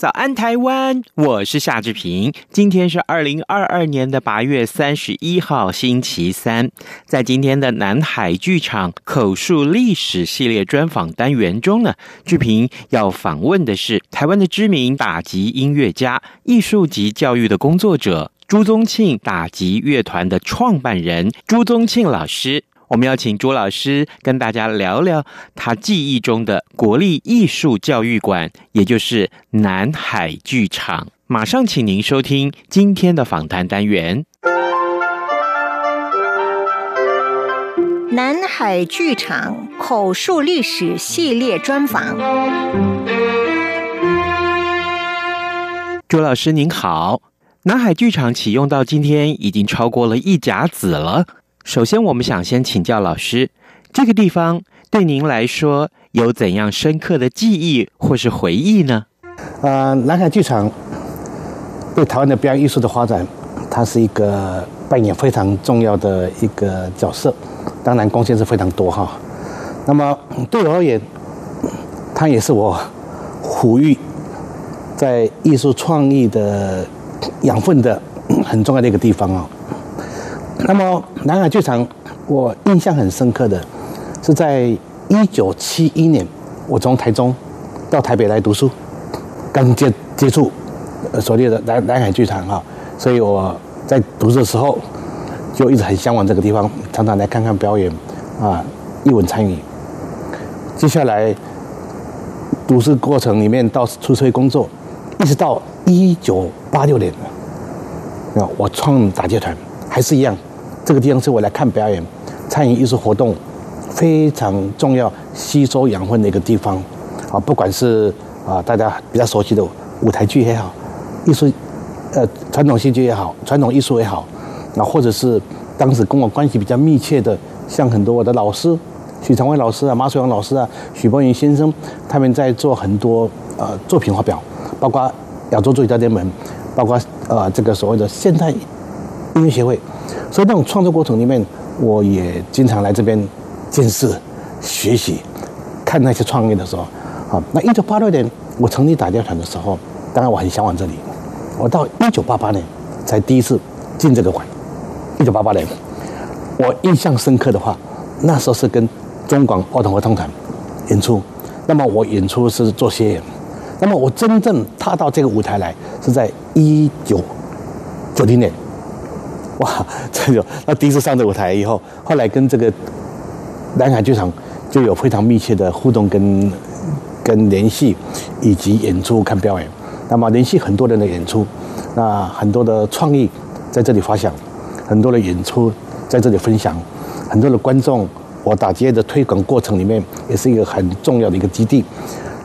早安，台湾！我是夏志平。今天是二零二二年的八月三十一号，星期三。在今天的南海剧场口述历史系列专访单元中呢，志平要访问的是台湾的知名打击音乐家、艺术及教育的工作者朱宗庆打击乐团的创办人朱宗庆老师。我们要请朱老师跟大家聊聊他记忆中的国立艺术教育馆，也就是南海剧场。马上请您收听今天的访谈单元。南海剧场口述历史系列专访。朱老师您好，南海剧场启用到今天已经超过了一甲子了。首先，我们想先请教老师，这个地方对您来说有怎样深刻的记忆或是回忆呢？呃，南海剧场对台湾的表演艺术的发展，它是一个扮演非常重要的一个角色，当然贡献是非常多哈。那么对我而言，它也是我抚育在艺术创意的养分的很重要的一个地方啊。那么南海剧场，我印象很深刻的，是在一九七一年，我从台中到台北来读书，刚接接触所谓的南南海剧场哈，所以我在读书的时候就一直很向往这个地方，常常来看看表演，啊，一文参与。接下来读书过程里面到出社会工作，一直到一九八六年，啊，我创打击团，还是一样。这个地方是我来看表演、参与艺术活动非常重要、吸收养分的一个地方啊！不管是啊大家比较熟悉的舞台剧也好，艺术呃传统戏剧也好，传统艺术也好，啊，或者是当时跟我关系比较密切的，像很多我的老师许长卫老师啊、马水阳老师啊、许伯云先生，他们在做很多呃作品发表，包括亚洲作曲家联盟，包括呃这个所谓的现代音乐协会。所以那种创作过程里面，我也经常来这边见识、学习、看那些创意的时候，啊，那一九八六年我成立打击团的时候，当然我很向往这里。我到一九八八年才第一次进这个馆。一九八八年，我印象深刻的话，那时候是跟中广儿童合唱团演出，那么我演出是做协演，那么我真正踏到这个舞台来是在一九九零年。哇，这就那第一次上这舞台以后，后来跟这个南海剧场就有非常密切的互动跟跟联系，以及演出看表演。那么联系很多人的演出，那很多的创意在这里发想，很多的演出在这里分享，很多的观众，我打击的推广过程里面也是一个很重要的一个基地。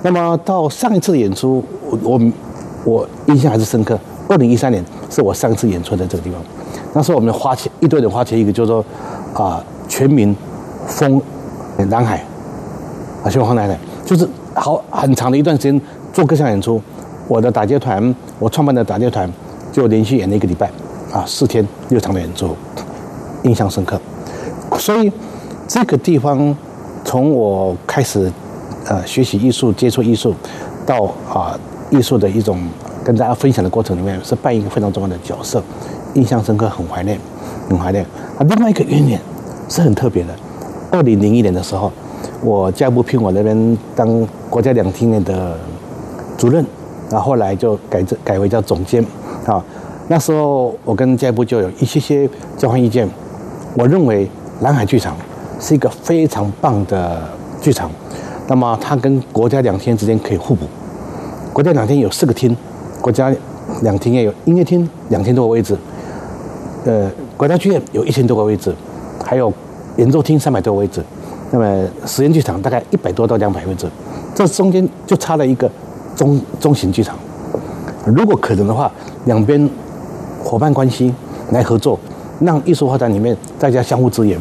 那么到上一次演出，我我我印象还是深刻。二零一三年是我上一次演出的这个地方。那时候我们花钱一堆人花钱一个，就是说啊、全民疯南海啊，全民疯南海，就是好很长的一段时间做各项演出。我的打击团，我创办的打击团，就连续演了一个礼拜啊，四天六场的演出，印象深刻。所以这个地方从我开始呃学习艺术、接触艺术，到啊艺术的一种跟大家分享的过程里面，是扮演一个非常重要的角色。印象深刻，很怀念，很怀念。啊，另外一个原因是很特别的。二零零一年的时候，我教育部聘我那边当国家两厅院的主任，然后后来就改这改为叫总监。啊，那时候我跟教育部就有一些些交换意见。我认为南海剧场是一个非常棒的剧场，那么它跟国家两厅之间可以互补。国家两厅有四个厅，国家两厅也有音乐厅两千多个位置。呃，国家剧院有一千多个位置，还有演奏厅三百多个位置，那么实验剧场大概一百多到两百位置，这中间就差了一个中中型剧场。如果可能的话，两边伙伴关系来合作，让艺术发展里面大家相互支援。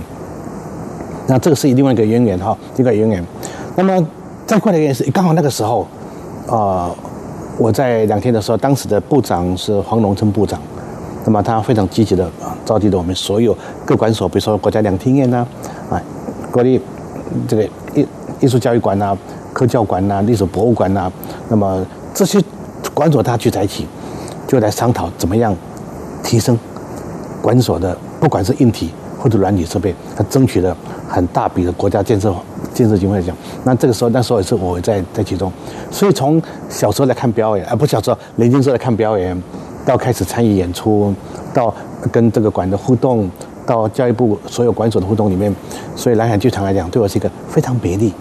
那这个是另外一个渊源哈，一个渊源。那么再过来也是刚好那个时候，啊、呃，我在两天的时候，当时的部长是黄龙春部长，那么他非常积极的啊，召集了我们所有各馆所，比如说国家两厅院呐，啊，国立这个艺艺术教育馆呐、科教馆呐、历史博物馆呐，那么这些馆所大家聚在一起，就来商讨怎么样提升馆所的不管是硬体或者软体设备，他争取了。很大笔的国家建设建设经费来讲，那这个时候那时候也是我在在其中，所以从小时候来看表演，而不小时候年轻时候来看表演，到开始参与演出，到跟这个馆的互动，到教育部所有馆所的互动里面，所以蓝海剧场来讲，对我是一个非常美丽，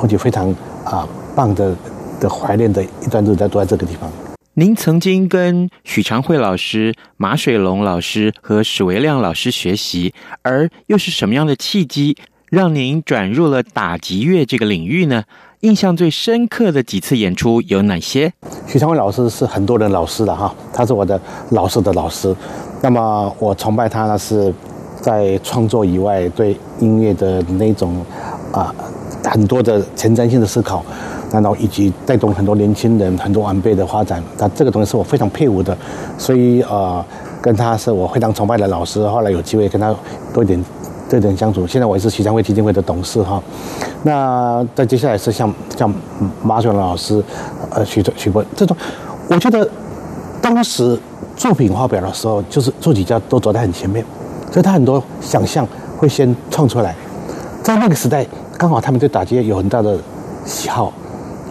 而且非常啊棒的的怀念的一段日子，都在这个地方。您曾经跟许长惠老师、马水龙老师和史维亮老师学习，而又是什么样的契机？让您转入了打击乐这个领域呢？印象最深刻的几次演出有哪些？许昌伟老师是很多人老师的哈，他是我的老师的老师。那么我崇拜他呢，是在创作以外对音乐的那种啊很多的前瞻性的思考，然后以及带动很多年轻人、很多晚辈的发展。那这个东西是我非常佩服的，所以呃，跟他是我非常崇拜的老师。后来有机会跟他多一点。这点相处，现在我也是许长惠基金会的董事哈。那再接下来是像像马水龙老师，呃，许许博这种，我觉得当时作品发表的时候，就是作曲家都走在很前面，所以他很多想象会先创出来。在那个时代，刚好他们对打击乐有很大的喜好，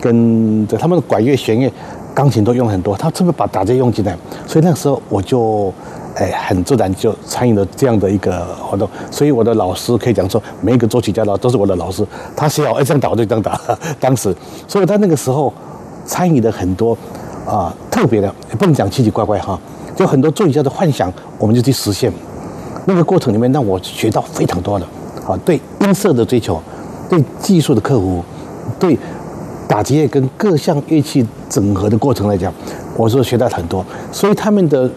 跟着他们的管乐、弦乐、钢琴都用很多，他是不是把打击乐用进来？所以那个时候我就。哎，很自然就参与了这样的一个活动，所以我的老师可以讲说，每一个作曲家的都是我的老师。他写好哎这样打我就这样打，当时，所以他那个时候参与了很多啊、特别的，不能讲奇奇怪怪哈，就很多作曲家的幻想，我们就去实现。那个过程里面让我学到非常多的啊，对音色的追求，对技术的克服，对打击乐跟各项乐器整合的过程来讲，我是学到很多。所以他们的。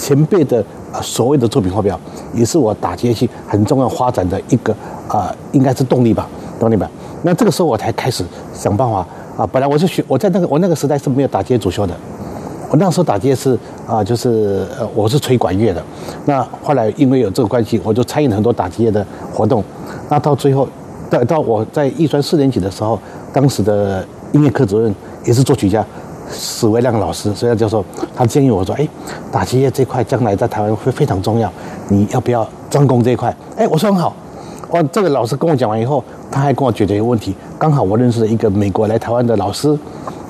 前辈的所谓的作品发表，也是我打击乐器很重要发展的一个啊、应该是动力吧，动力吧。那这个时候我才开始想办法啊。本来我是学我在那个我那个时代是没有打击乐主修的，我那时候打击乐是啊，就是呃我是吹管乐的。那后来因为有这个关系，我就参与了很多打击乐的活动。那到最后，到到我在艺专四年级的时候，当时的音乐科主任也是作曲家。史维亮老师，所以就说他建议我说：“哎，打击乐这块将来在台湾会非常重要，你要不要专攻这一块？”哎，我说很好。哇，这个老师跟我讲完以后，他还跟我解决一个问题。刚好我认识了一个美国来台湾的老师，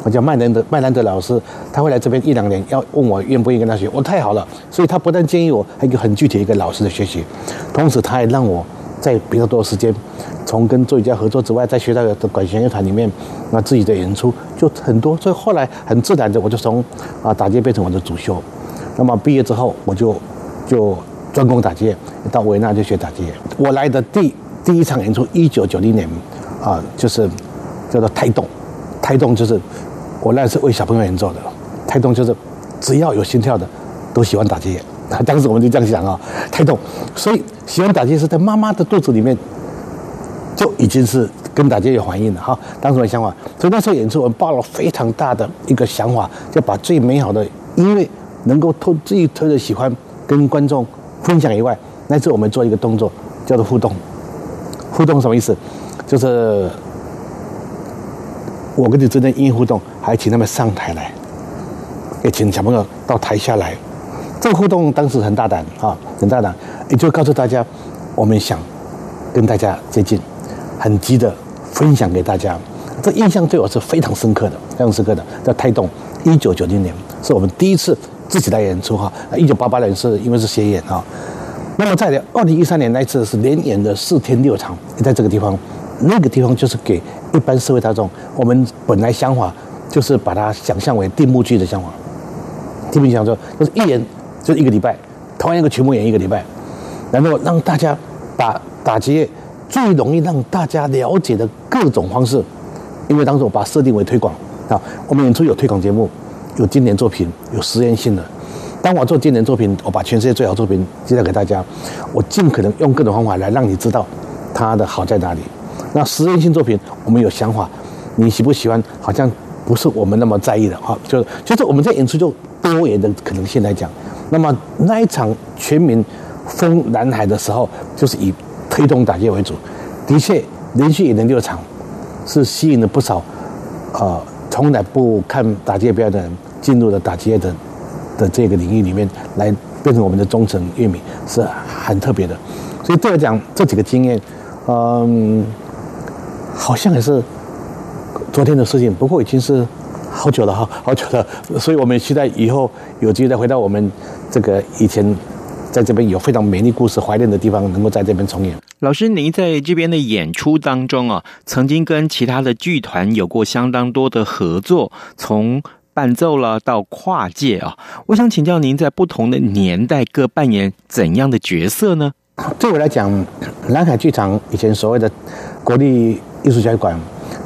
我叫麦兰德麦兰德老师，他会来这边一两年，要问我愿不愿意跟他学。我太好了，所以他不但建议我，还有一个很具体一个老师的学习，同时他还让我。在比较多的时间，从跟作曲家合作之外，在学校的管弦乐团里面，那自己的演出就很多，所以后来很自然的，我就从啊打击变成我的主修。那么毕业之后，我就就专攻打击乐，到维纳就学打击乐。我来的第第一场演出，一九九零年，啊，就是叫做胎动，胎动就是我那是为小朋友演奏的，胎动就是只要有心跳的都喜欢打击乐。当时我们就这样想啊，胎动，所以喜欢打击是在妈妈的肚子里面就已经是跟打击有反应了哈。当时的想法，所以那时候演出，我们抱了非常大的一个想法，就把最美好的音乐能够透自己特别喜欢跟观众分享以外，那次我们做一个动作叫做互动。互动什么意思？就是我跟你之间音乐互动，还请他们上台来，也请小朋友到台下来。这个互动当时很大胆啊，很大胆，也就告诉大家，我们想跟大家接近，很急的分享给大家。这印象对我是非常深刻的，非常深刻的。叫胎动，一九九零年是我们第一次自己来演出哈。一九八八年是因为是协演啊。那么在二零一三年那一次是连演的四天六场，在这个地方，那个地方就是给一般社会大众。我们本来想法就是把它想象为定目剧的想法，定目剧想说就是一人。就一个礼拜，同样一个曲目演一个礼拜，然后让大家把打击乐最容易让大家了解的各种方式。因为当时我把设定为推广啊，我们演出有推广节目，有经典作品，有实验性的。当我做经典作品，我把全世界最好作品介绍给大家，我尽可能用各种方法来让你知道它的好在哪里。那实验性作品，我们有想法，你喜不喜欢？好像不是我们那么在意的啊。就是就是我们在演出就多元的可能性来讲，那么那一场全民封蓝海的时候，就是以推动打击为主。的确，连续演了六场，是吸引了不少呃从来不看打击表演的人进入了打击的的这个领域里面来，变成我们的忠诚玉米，是很特别的。所以对我讲这几个经验，嗯。好像也是昨天的事情，不过已经是好久了哈，好久了。所以我们期待以后有机会再回到我们这个以前在这边有非常美丽故事怀念的地方，能够在这边重演。老师，您在这边的演出当中啊，曾经跟其他的剧团有过相当多的合作，从伴奏了到跨界啊。我想请教您，在不同的年代各扮演怎样的角色呢？对我来讲，蓝海剧场以前所谓的国立。艺术教育馆，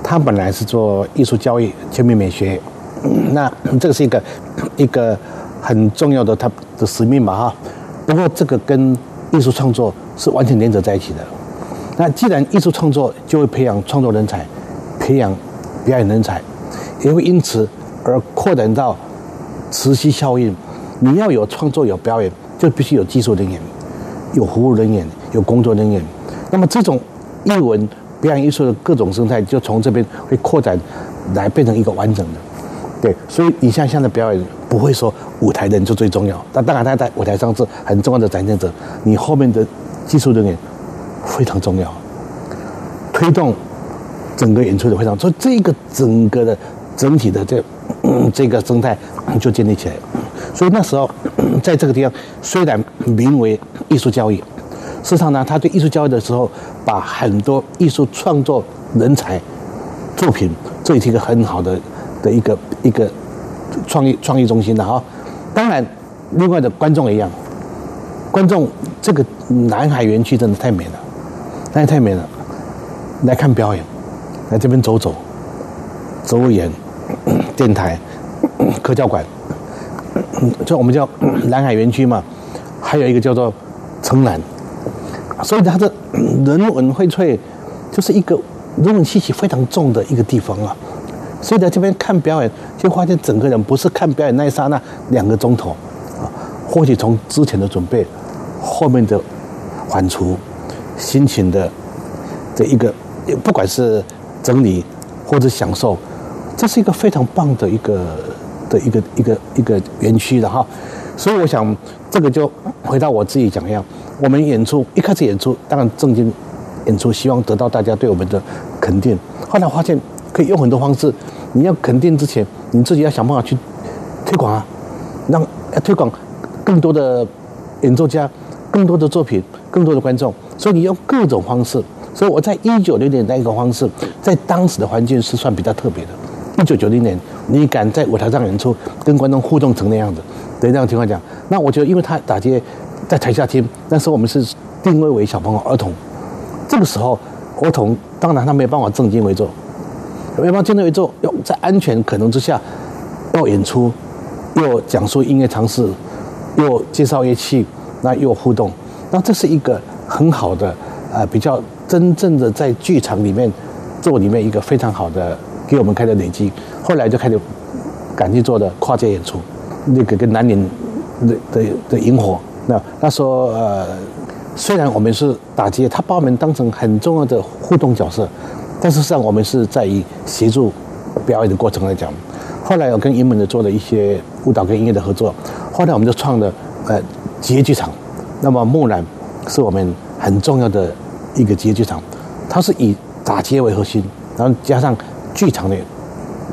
他本来是做艺术教育、全民美学，那这个是一个一个很重要的他的使命嘛哈。不过这个跟艺术创作是完全连着在一起的。那既然艺术创作就会培养创作人才，培养表演人才，也会因此而扩展到磁吸效应。你要有创作、有表演，就必须有技术人员、有服务人员、有工作人员。那么这种艺文。表演艺术的各种生态就从这边会扩展，来变成一个完整的，对，所以你像现在表演不会说舞台人就最重要，那当然他在舞台上是很重要的展现者，你后面的技术人员非常重要，推动整个演出的非常，所以这个整个的整体的这这个生态就建立起来，所以那时候在这个地方虽然名为艺术教育。事实上呢，他对艺术教育的时候，把很多艺术创作人才作品，这也是一个很好的的一个一个创意创意中心的哈。当然，另外的观众也一样，观众这个南海园区真的太美了，那也太美了，来看表演，来这边走走，走路演电台、科教馆，就我们叫南海园区嘛，还有一个叫做城南。所以它的 人文荟萃，就是一个人文气息非常重的一个地方啊。所以在这边看表演，就发现整个人不是看表演那一刹那两个钟头啊，或许从之前的准备，后面的缓雏，心情的这一个，不管是整理或者享受，这是一个非常棒的一个的一个一个一个园区的哈。所以我想，这个就回到我自己讲一样。我们演出一开始演出，当然正经演出，希望得到大家对我们的肯定。后来发现可以用很多方式，你要肯定之前，你自己要想办法去推广啊，让推广更多的演奏家、更多的作品、更多的观众。所以你用各种方式。所以我在一九六零年那一个方式，在当时的环境是算比较特别的。一九九零年，你敢在舞台上演出，跟观众互动成那样子，对这样情况讲，那我觉得因为他打击。在台下听，那时候我们是定位为小朋友儿童，这个时候儿童当然他没有办法正襟危坐，没办法正襟危坐，要在安全可能之下，要演出，又讲述音乐常识，又介绍乐器，那又互动，那这是一个很好的、呃，比较真正的在剧场里面做里面一个非常好的给我们开的累积，后来就开始赶去做的跨界演出，那个跟南宁的的的萤火。那那说呃，虽然我们是打击，他把我们当成很重要的互动角色，但事实上我们是在以协助表演的过程来讲。后来我跟英文的做了一些舞蹈跟音乐的合作，后来我们就创了呃职业剧场。那么木兰是我们很重要的一个职业剧场，它是以打击为核心，然后加上剧场的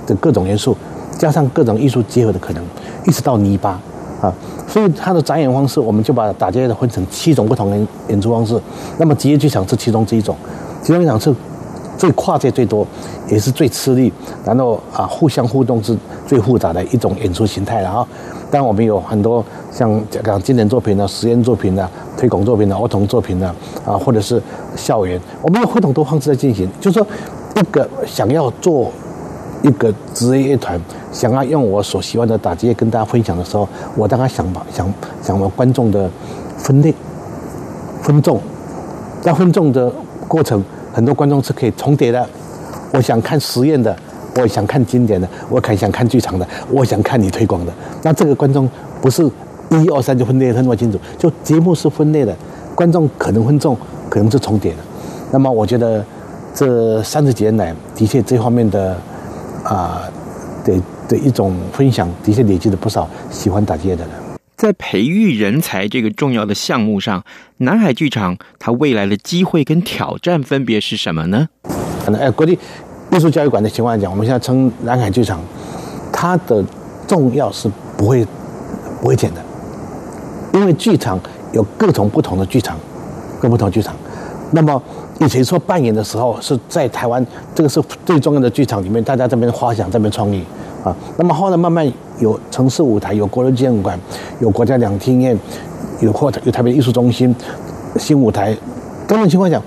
的各种元素，加上各种艺术结合的可能，一直到泥巴啊。所以它的展演方式，我们就把打击乐分成七种不同的演出方式。那么职业剧场是其中之一种，职业剧场是最跨界最多，也是最吃力，然后啊互相互动是最复杂的一种演出形态了啊。当然我们有很多像讲经典作品的实验作品的推广作品的儿童作品的啊，或者是校园，我们有非常多方式在进行。就是说，一个想要做一个职业乐团，想要用我所喜欢的打击乐跟大家分享的时候，我当然想把想想把观众的分类分众，在分众的过程，很多观众是可以重叠的。我想看实验的。我想看经典的，我看想看剧场的，我想看你推广的。那这个观众不是一二三就分类得那么清楚，就节目是分类的，观众可能分众，可能是重叠的。那么我觉得这三十几年来，的确这方面的啊的的一种分享，的确累积了不少喜欢打击乐的人。在培育人才这个重要的项目上，南海剧场它未来的机会跟挑战分别是什么呢？可能哎，国际。艺术教育馆的情况来讲，我们现在称南海剧场，它的重要是不会不会减的，因为剧场有各种不同的剧场，各不同剧场。那么以前说扮演的时候是在台湾，这个是最重要的剧场里面，大家这边花想，这边创意啊。那么后来慢慢有城市舞台，有国立剧馆，有国家两厅院，有或有台北艺术中心、新舞台等等情况下，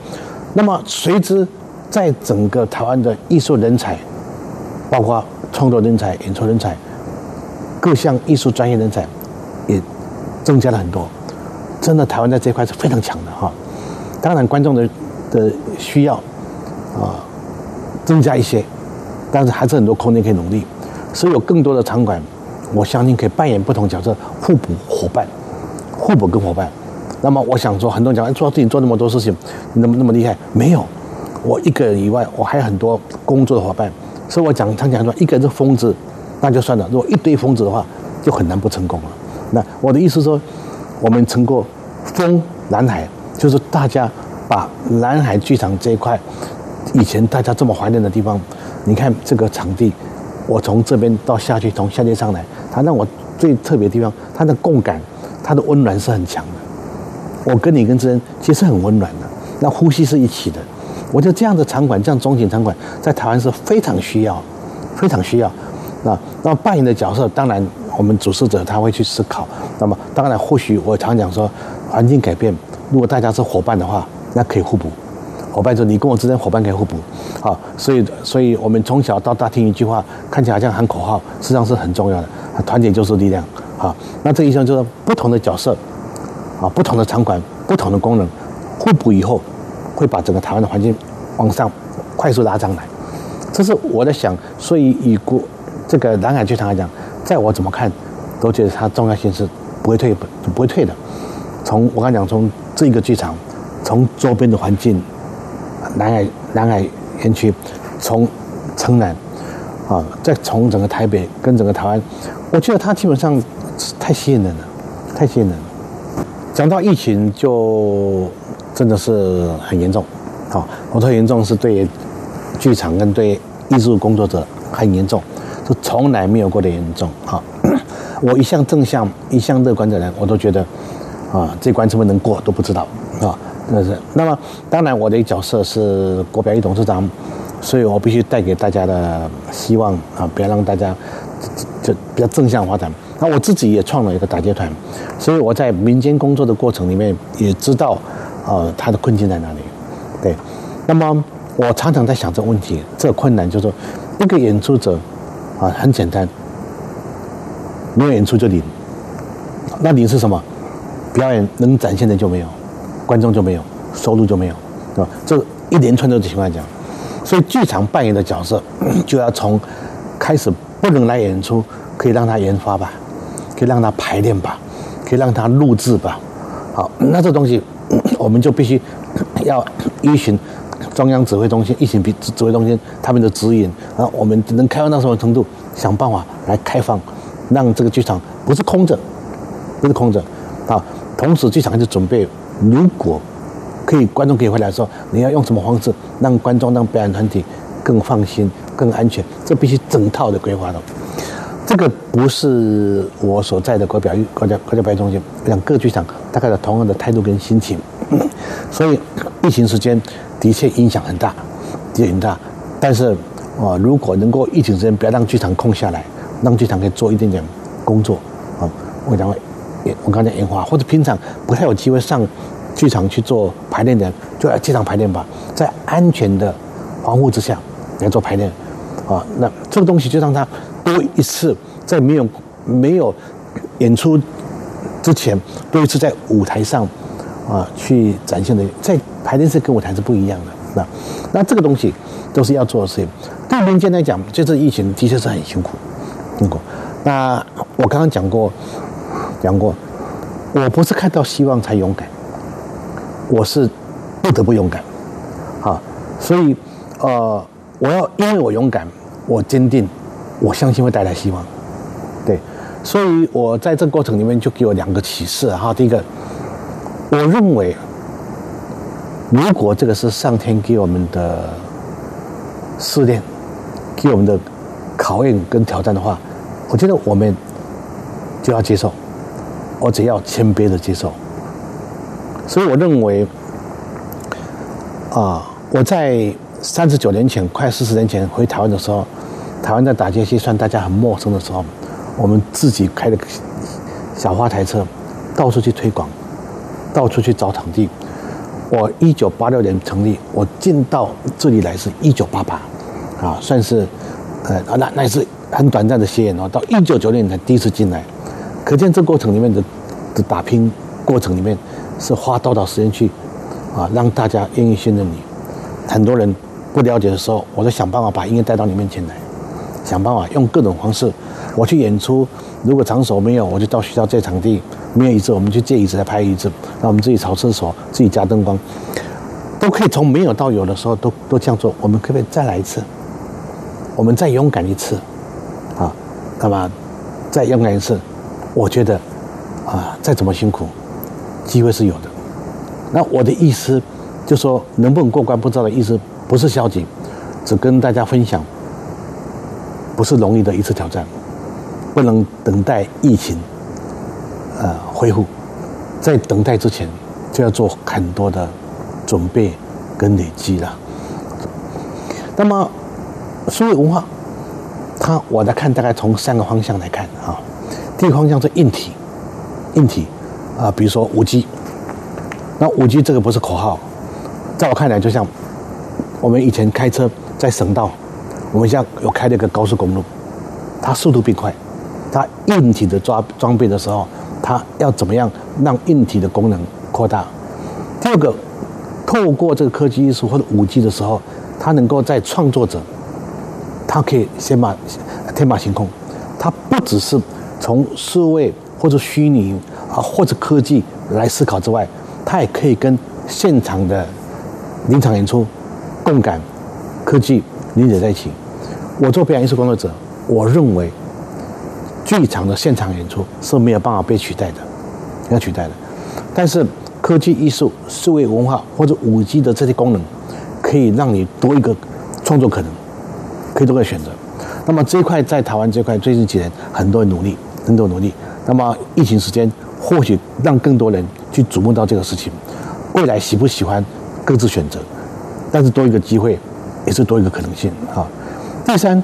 那么随之。在整个台湾的艺术人才，包括创作人才、演出人才，各项艺术专业人才，也增加了很多。真的，台湾在这块是非常强的哈。当然，观众的的需要啊增加一些，但是还是很多空间可以努力。所以有更多的场馆，我相信可以扮演不同角色，互补伙伴，互补跟伙伴。那么，我想说，很多人讲做自己做那么多事情，你那么那么厉害，没有。我一个人以外，我还有很多工作的伙伴，所以我讲常讲说，一个人是疯子，那就算了；如果一堆疯子的话，就很难不成功了。那我的意思说，我们成过疯南海，就是大家把南海剧场这一块，以前大家这么怀念的地方，你看这个场地，我从这边到下去，从下面上来，它让我最特别的地方，它的共感，它的温暖是很强的。我跟你跟之间其实很温暖的，那呼吸是一起的。我觉得这样的场馆，这样中型场馆，在台湾是非常需要，非常需要。那那扮演的角色，当然我们主事者他会去思考。那么当然，或许我常讲说，环境改变，如果大家是伙伴的话，那可以互补。伙伴说，你跟我之间伙伴可以互补。好，所以所以我们从小到大听一句话，看起来好像喊口号，实际上是很重要的。团结就是力量。好，那这一项就是不同的角色，啊，不同的场馆，不同的功能，互补以后。会把整个台湾的环境往上快速拉上来，这是我在想。所以以国这个南海剧场来讲，在我怎么看，都觉得它重要性是不会退，不会退的。从我刚讲，从这一个剧场，从周边的环境，南海南海园区，从城南啊，再从整个台北跟整个台湾，我觉得它基本上太吸引人了，太吸引人了。讲到疫情就。真的是很严重，啊，我说严重是对剧场跟对艺术工作者很严重，是从来没有过的严重。啊，我一向正向、一向乐观的人，我都觉得啊，这关怎么能过都不知道啊，那是。那么，当然我的角色是国标艺董事长，所以我必须带给大家的希望啊，不要让大家就比较正向发展。那我自己也创了一个打击团，所以我在民间工作的过程里面也知道。呃，他的困境在哪里？对，那么我常常在想这个问题，这个困难就是说，一个演出者啊，很简单，没有演出就零，那零是什么？表演能展现的就没有，观众就没有，收入就没有，对吧？这一连串的情况讲，所以剧场扮演的角色就要从开始不能来演出，可以让他研发吧，可以让他排练吧，可以让他录制吧，好，那这东西。我们就必须要依循中央指挥中心、疫情指指挥中心他们的指引，啊，我们能开放到什么程度，想办法来开放，让这个剧场不是空着，不是空着，啊，同时剧场还是准备，如果可以，观众可以回来说，你要用什么方式让观众、让表演团体更放心、更安全，这必须整套的规划的。这个不是我所在的国表国家国家表演中心，两个剧场大概有同样的态度跟心情，所以疫情时间的确影响很大，的确很大。但是啊，如果能够疫情时间不要让剧场空下来，让剧场可以做一点点工作啊，我讲，我刚才演化，或者平常不太有机会上剧场去做排练的，就来剧场排练吧，在安全的防护之下来做排练，啊，那这个东西就让他多一次在没有没有演出之前，多一次在舞台上啊去展现的，在排练室跟舞台是不一样的，那那这个东西都是要做的事情。对民间来讲，这次疫情的确是很辛苦，辛苦。那我刚刚讲过，讲过，我不是看到希望才勇敢，我是不得不勇敢，啊，所以呃，我要因为我勇敢，我坚定，我相信会带来希望，对，所以我在这个过程里面就给我两个启示哈。第一个，我认为，如果这个是上天给我们的试炼，给我们的考验跟挑战的话。我觉得我们就要接受，我只要谦卑的接受。所以我认为，啊，我在三十九年前，快四十年前回台湾的时候，台湾在打街机算大家很陌生的时候，我们自己开了个小花台车，到处去推广，到处去找场地。我一九八六年成立，我进到这里来是一九八八，啊，算是，呃，那那是。很短暂的歇业哦，到一九九零年才第一次进来，可见这过程里面的的打拼过程里面是花多少时间去啊，让大家愿意信任你。很多人不了解的时候，我就想办法把音乐带到你面前来，想办法用各种方式，我去演出。如果场所没有，我就到学校借场地，没有椅子，我们去借椅子来拍椅子。那我们自己扫厕所，自己加灯光，都可以从没有到有的时候都都这样做。我们可不可以再来一次？我们再勇敢一次啊？那么，再勇敢一次，我觉得，啊，再怎么辛苦，机会是有的。那我的意思，就说能不能过关不知道的意思，不是消极，只跟大家分享，不是容易的一次挑战，不能等待疫情，呃，恢复，在等待之前，就要做很多的准备跟累积了。那么，数位文化。它，我在看，大概从三个方向来看啊。第一个方向是硬体，硬体啊，比如说五 G。那五 G 这个不是口号，在我看来，就像我们以前开车在省道，我们现在有开了一个高速公路，它速度变快，它硬体的装装备的时候，它要怎么样让硬体的功能扩大？第二个，透过这个科技艺术或者五 G 的时候，它能够在创作者。它可以先把天马行空，它不只是从数位或者虚拟啊或者科技来思考之外，它也可以跟现场的临场演出共感科技连接在一起。我做表演艺术工作者，我认为剧场的现场演出是没有办法被取代的，要取代的。但是科技艺术、数位文化或者五 G 的这些功能，可以让你多一个创作可能。可以多个选择，那么这一块在台湾这块最近几年很多努力，很多努力。那么疫情时间或许让更多人去瞩目到这个事情，未来喜不喜欢各自选择，但是多一个机会也是多一个可能性啊。第三，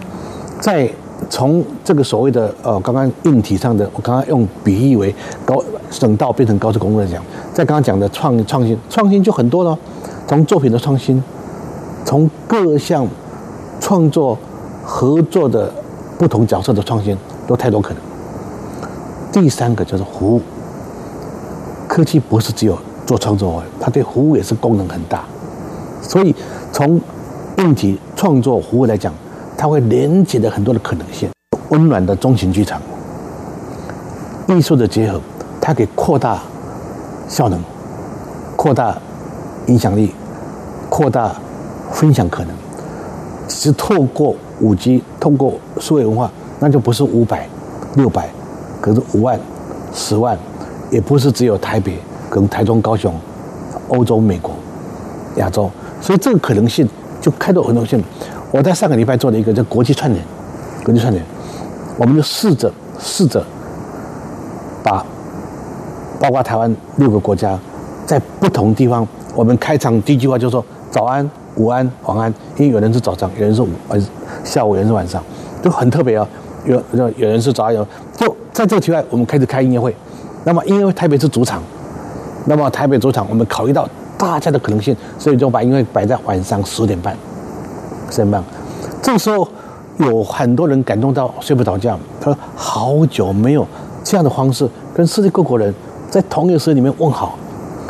在从这个所谓的呃刚刚硬体上的，我刚刚用比喻为高省道变成高速公路来讲，在刚刚讲的创创新创新就很多了，从作品的创新，从各项。创作、合作的不同角色的创新都太多可能。第三个就是服务，科技不是只有做创作哦，它对服务也是功能很大。所以从硬体创作服务来讲，它会连接的很多的可能性。温暖的中型剧场，艺术的结合，它可以扩大效能，扩大影响力，扩大分享可能。是透过五 G，通过数位文化，那就不是五百、六百，可是五万、十万，也不是只有台北，可能台中、高雄、欧洲、美国、亚洲，所以这个可能性就开拓很多性。我在上个礼拜做了一个叫国际串联，国际串联，我们就试着试着把包括台湾六个国家，在不同地方，我们开场第一句话就是说早安。午安，晚安，因为有人是早上，有人是午，呃，下午，有人是晚上，都很特别啊。有有有人是早上，有就在这个题外，我们开始开音乐会，那么因为台北是主场，那么台北主场，我们考虑到大家的可能性，所以就把音乐摆在晚上十点半，十点半。这个时候有很多人感动到睡不着觉，他说好久没有这样的方式跟世界各国人在同一个时间里面问好。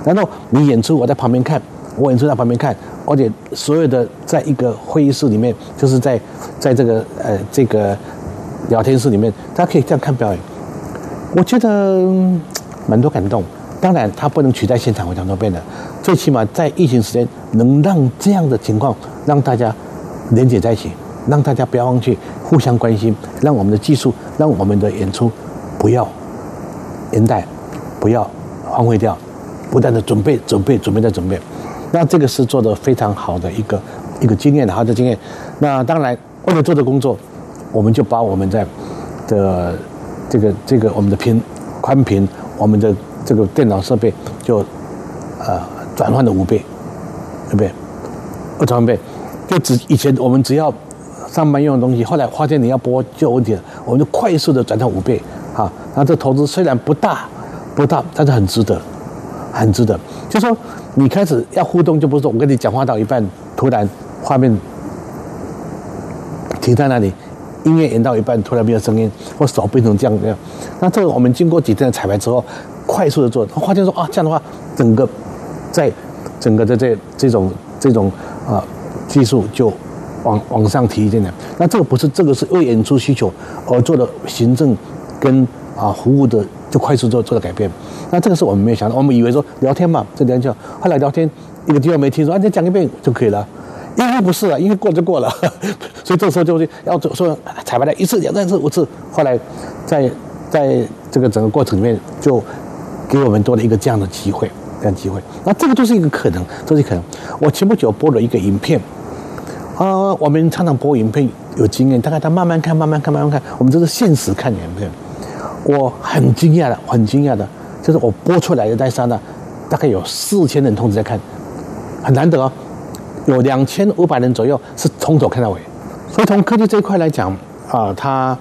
然后你演出，我在旁边看，我演出在旁边看，而且所有的在一个会议室里面，就是在在这个呃这个聊天室里面，大家可以这样看表演。我觉得蛮多感动，当然它不能取代现场，我讲多遍了。最起码在疫情时间，能让这样的情况让大家连接在一起，让大家不要忘记互相关心，让我们的技术，让我们的演出不要延宕，不要荒废掉，不断的准备、准备、准备再准备。那这个是做的非常好的一个一个经验，好的经验。那当然为了做的工作，我们就把我们在的。这个这个我们的频宽频，我们的这个电脑设备就呃转换了五倍，对不对？二转换倍，就只以前我们只要上班用的东西，后来发现你要播就有问题了，我们就快速的转到五倍啊。那这投资虽然不大不大，但是很值得，很值得。就说你开始要互动，就不是我跟你讲话到一半，突然画面停在那里。音乐演到一半，突然没有声音，或手变成这样这样。那这个我们经过几天的彩排之后，快速的做，发现说啊，这样的话，整个在整个的这这种这种啊、技术就往往上提一点点。那这个不是这个是为演出需求而做的行政跟啊服务的，就快速做做了改变。那这个是我们没有想到，我们以为说聊天嘛，这聊天，后来聊天一个地方没听说，啊，再讲一遍就可以了。因为不是了，因为过就过了，所以这时候就要做说彩排了一次、两次、五次，后来在在这个整个过程里面，就给我们多了一个这样的机会，这样机会。那这个就是一个可能，这是可能。我前不久播了一个影片，啊、呃，我们常常播影片有经验，大概他慢慢看、慢慢看、慢慢看，我们这是现实看影片。我很惊讶的，很惊讶的，就是我播出来的那刹那，大概有四千人同时在看，很难得哦。有两千五百人左右是从头看到尾，所以从科技这一块来讲啊，它，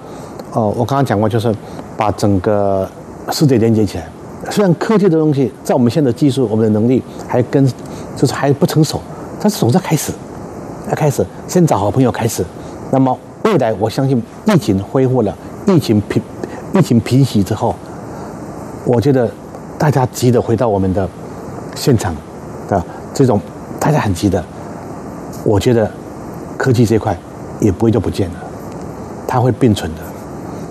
哦，我刚刚讲过，就是把整个世界连接起来。虽然科技的东西在我们现在技术、我们的能力还跟就是还不成熟，但是总在开始，要开始，先找好朋友开始。那么未来，我相信疫情恢复了，疫情平疫情平息之后，我觉得大家急着回到我们的现场的这种，大家很急的。我觉得科技这块也不会就不见了，它会并存的，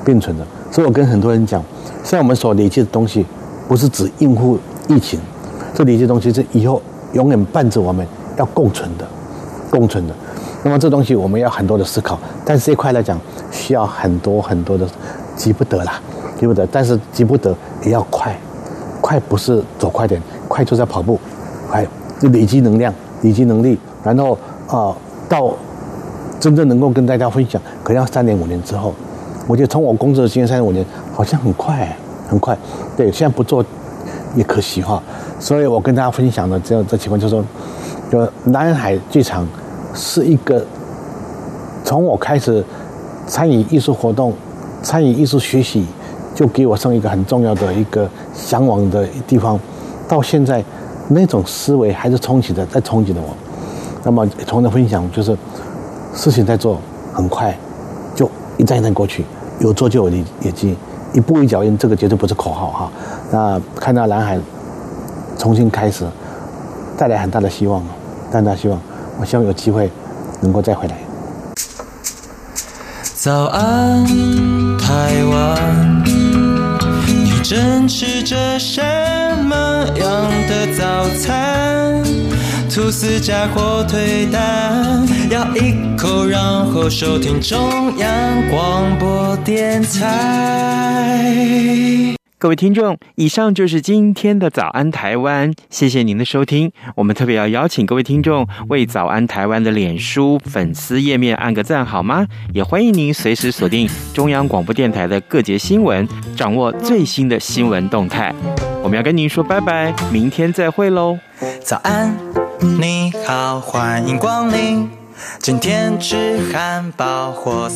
并存的。所以我跟很多人讲，像我们所累积的东西，不是只应付疫情，这累积的东西是以后永远伴着我们要共存的，共存的。那么这东西我们要很多的思考，但是这块来讲需要很多很多的，急不得啦，急不得。但是急不得也要快，快不是走快点，快就在跑步，快就累积能量，累积能力，然后。啊，到真正能够跟大家分享，可能要三年五年之后。我觉得从我工作的经验，三年五年好像很快，很快。对，现在不做也可惜哈。所以我跟大家分享的这样这情况，就是说，就南海剧场是一个从我开始参与艺术活动、参与艺术学习，就给我上一个很重要的一个向往的地方，到现在那种思维还是冲击的，在冲击着我。那么同样的分享就是，事情在做，很快，就一站一站过去，有做就有业绩，一步一脚印，这个绝对不是口号哈。那看到蓝海重新开始，带来很大的希望，很大希望，我希望有机会能够再回来。早安，台湾，你正吃着什么样的早餐？吐司加火腿蛋，咬一口，然后收听中央广播电台。各位听众，以上就是今天的早安台湾，谢谢您的收听。我们特别要邀请各位听众为早安台湾的脸书粉丝页面按个赞，好吗？也欢迎您随时锁定中央广播电台的各节新闻，掌握最新的新闻动态。我们要跟您说拜拜，明天再会喽。早安，你好，欢迎光临。今天吃汉堡或